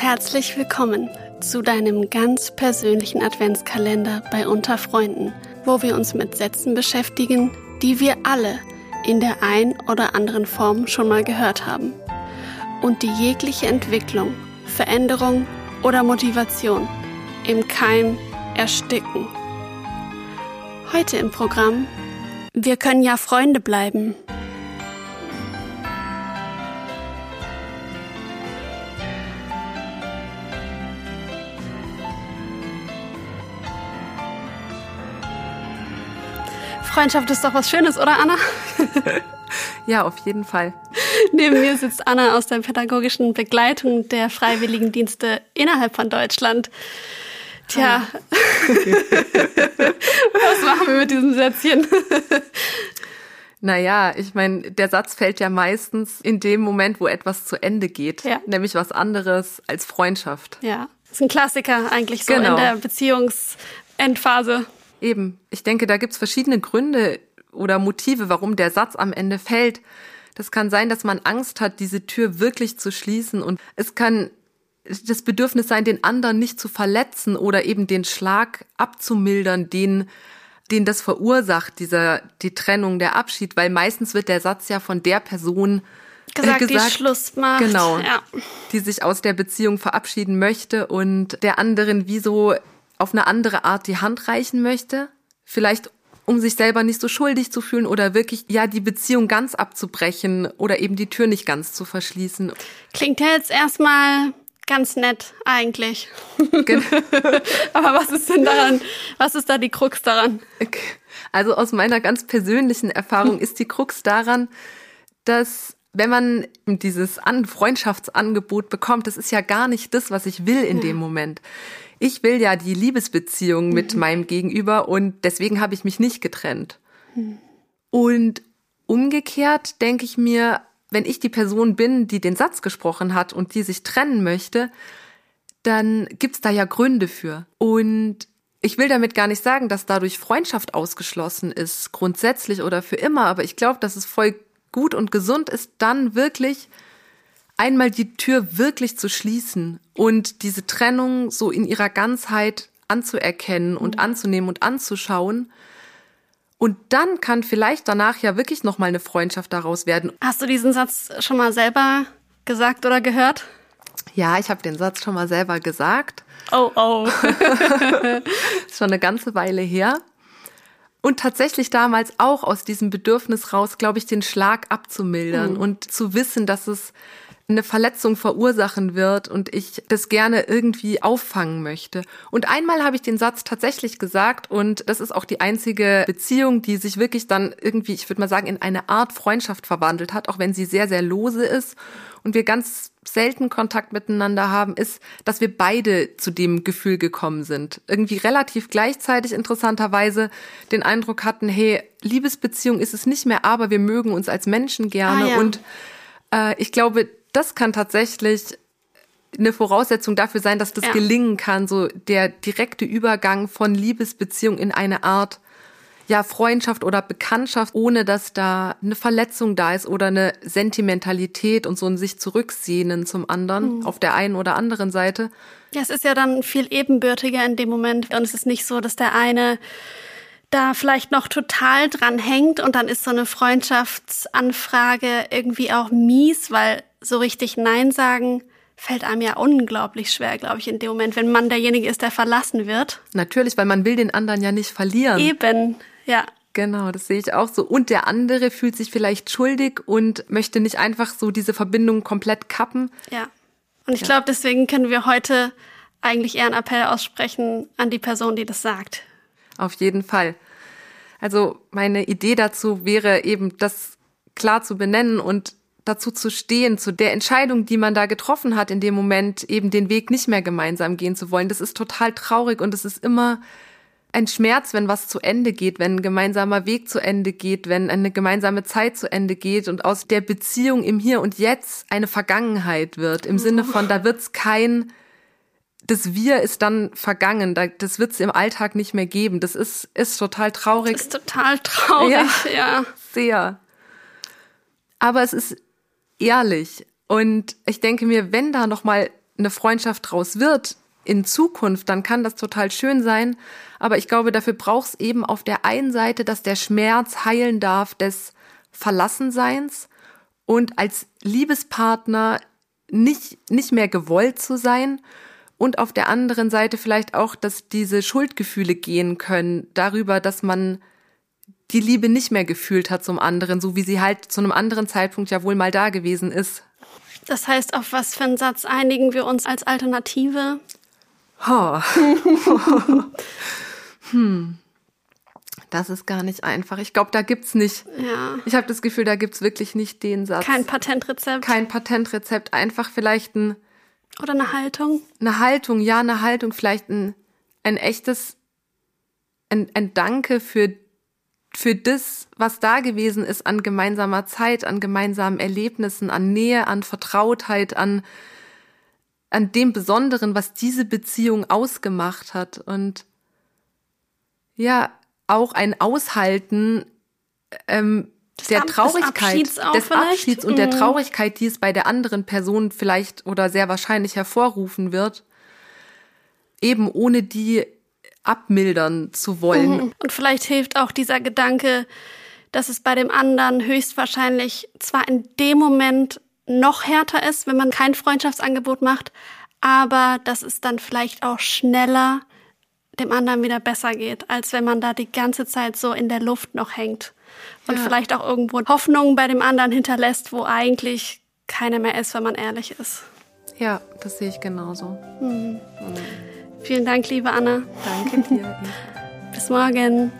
herzlich willkommen zu deinem ganz persönlichen Adventskalender bei Unter Freunden, wo wir uns mit Sätzen beschäftigen, die wir alle in der ein oder anderen Form schon mal gehört haben und die jegliche Entwicklung, Veränderung oder Motivation im Keim ersticken. Heute im Programm Wir können ja Freunde bleiben. Freundschaft ist doch was Schönes, oder Anna? ja, auf jeden Fall. Neben mir sitzt Anna aus der pädagogischen Begleitung der Freiwilligendienste innerhalb von Deutschland. Tja, ah. was machen wir mit diesem Sätzchen? Naja, ich meine, der Satz fällt ja meistens in dem Moment, wo etwas zu Ende geht. Ja. Nämlich was anderes als Freundschaft. Ja, das ist ein Klassiker eigentlich so genau. in der Beziehungsendphase. Eben, ich denke, da gibt's verschiedene Gründe oder Motive, warum der Satz am Ende fällt. Das kann sein, dass man Angst hat, diese Tür wirklich zu schließen und es kann das Bedürfnis sein, den anderen nicht zu verletzen oder eben den Schlag abzumildern, den den das verursacht, dieser die Trennung, der Abschied, weil meistens wird der Satz ja von der Person gesagt, gesagt die Schluss macht. Genau. Ja. Die sich aus der Beziehung verabschieden möchte und der anderen wie so auf eine andere Art die Hand reichen möchte, vielleicht um sich selber nicht so schuldig zu fühlen oder wirklich ja die Beziehung ganz abzubrechen oder eben die Tür nicht ganz zu verschließen. Klingt ja jetzt erstmal ganz nett eigentlich. Aber was ist denn daran, was ist da die Krux daran? Also aus meiner ganz persönlichen Erfahrung ist die Krux daran, dass wenn man dieses Freundschaftsangebot bekommt, das ist ja gar nicht das, was ich will in ja. dem Moment ich will ja die Liebesbeziehung mhm. mit meinem Gegenüber und deswegen habe ich mich nicht getrennt. Mhm. Und umgekehrt denke ich mir, wenn ich die Person bin, die den Satz gesprochen hat und die sich trennen möchte, dann gibt's da ja Gründe für. Und ich will damit gar nicht sagen, dass dadurch Freundschaft ausgeschlossen ist, grundsätzlich oder für immer, aber ich glaube, dass es voll gut und gesund ist, dann wirklich einmal die Tür wirklich zu schließen und diese Trennung so in ihrer Ganzheit anzuerkennen und mhm. anzunehmen und anzuschauen. Und dann kann vielleicht danach ja wirklich noch mal eine Freundschaft daraus werden. Hast du diesen Satz schon mal selber gesagt oder gehört? Ja, ich habe den Satz schon mal selber gesagt. Oh oh. ist schon eine ganze Weile her. Und tatsächlich damals auch aus diesem Bedürfnis raus, glaube ich, den Schlag abzumildern mhm. und zu wissen, dass es eine Verletzung verursachen wird und ich das gerne irgendwie auffangen möchte. Und einmal habe ich den Satz tatsächlich gesagt und das ist auch die einzige Beziehung, die sich wirklich dann irgendwie, ich würde mal sagen, in eine Art Freundschaft verwandelt hat, auch wenn sie sehr, sehr lose ist und wir ganz selten Kontakt miteinander haben, ist, dass wir beide zu dem Gefühl gekommen sind. Irgendwie relativ gleichzeitig interessanterweise den Eindruck hatten, hey, Liebesbeziehung ist es nicht mehr, aber wir mögen uns als Menschen gerne ah, ja. und äh, ich glaube, das kann tatsächlich eine Voraussetzung dafür sein, dass das ja. gelingen kann, so der direkte Übergang von Liebesbeziehung in eine Art ja, Freundschaft oder Bekanntschaft, ohne dass da eine Verletzung da ist oder eine Sentimentalität und so ein sich zurücksehnen zum anderen mhm. auf der einen oder anderen Seite. Ja, es ist ja dann viel ebenbürtiger in dem Moment und es ist nicht so, dass der eine da vielleicht noch total dran hängt und dann ist so eine Freundschaftsanfrage irgendwie auch mies, weil so richtig Nein sagen fällt einem ja unglaublich schwer, glaube ich, in dem Moment, wenn man derjenige ist, der verlassen wird. Natürlich, weil man will den anderen ja nicht verlieren. Eben, ja. Genau, das sehe ich auch so. Und der andere fühlt sich vielleicht schuldig und möchte nicht einfach so diese Verbindung komplett kappen. Ja. Und ich ja. glaube, deswegen können wir heute eigentlich eher einen Appell aussprechen an die Person, die das sagt. Auf jeden Fall. Also meine Idee dazu wäre eben, das klar zu benennen und dazu zu stehen, zu der Entscheidung, die man da getroffen hat in dem Moment, eben den Weg nicht mehr gemeinsam gehen zu wollen. Das ist total traurig und es ist immer ein Schmerz, wenn was zu Ende geht, wenn ein gemeinsamer Weg zu Ende geht, wenn eine gemeinsame Zeit zu Ende geht und aus der Beziehung im Hier und Jetzt eine Vergangenheit wird. Im Sinne von, da wird's kein, das Wir ist dann vergangen, das wird's im Alltag nicht mehr geben. Das ist, ist total traurig. Das ist total traurig, ja. ja. Sehr. Aber es ist ehrlich. Und ich denke mir, wenn da noch mal eine Freundschaft draus wird in Zukunft, dann kann das total schön sein. Aber ich glaube, dafür braucht es eben auf der einen Seite, dass der Schmerz heilen darf des Verlassenseins und als Liebespartner nicht, nicht mehr gewollt zu sein und auf der anderen Seite vielleicht auch, dass diese Schuldgefühle gehen können darüber, dass man die Liebe nicht mehr gefühlt hat zum anderen, so wie sie halt zu einem anderen Zeitpunkt ja wohl mal da gewesen ist. Das heißt, auf was für einen Satz einigen wir uns als Alternative? Oh. hm. Das ist gar nicht einfach. Ich glaube, da gibt's nicht. Ja. Ich habe das Gefühl, da gibt's wirklich nicht den Satz. Kein Patentrezept. Kein Patentrezept. Einfach vielleicht ein. Oder eine Haltung. Eine Haltung, ja, eine Haltung. Vielleicht ein, ein echtes, ein, ein Danke für, für das, was da gewesen ist an gemeinsamer Zeit, an gemeinsamen Erlebnissen, an Nähe, an Vertrautheit, an, an dem Besonderen, was diese Beziehung ausgemacht hat. Und ja, auch ein Aushalten ähm, der Traurigkeit, des Abschieds, des Abschieds und mhm. der Traurigkeit, die es bei der anderen Person vielleicht oder sehr wahrscheinlich hervorrufen wird, eben ohne die abmildern zu wollen. Mhm. Und vielleicht hilft auch dieser Gedanke, dass es bei dem anderen höchstwahrscheinlich zwar in dem Moment noch härter ist, wenn man kein Freundschaftsangebot macht, aber dass es dann vielleicht auch schneller dem anderen wieder besser geht, als wenn man da die ganze Zeit so in der Luft noch hängt und ja. vielleicht auch irgendwo Hoffnung bei dem anderen hinterlässt, wo eigentlich keiner mehr ist, wenn man ehrlich ist. Ja, das sehe ich genauso. Mhm. Mhm. Vielen Dank, liebe Anna. Danke dir. Bis morgen.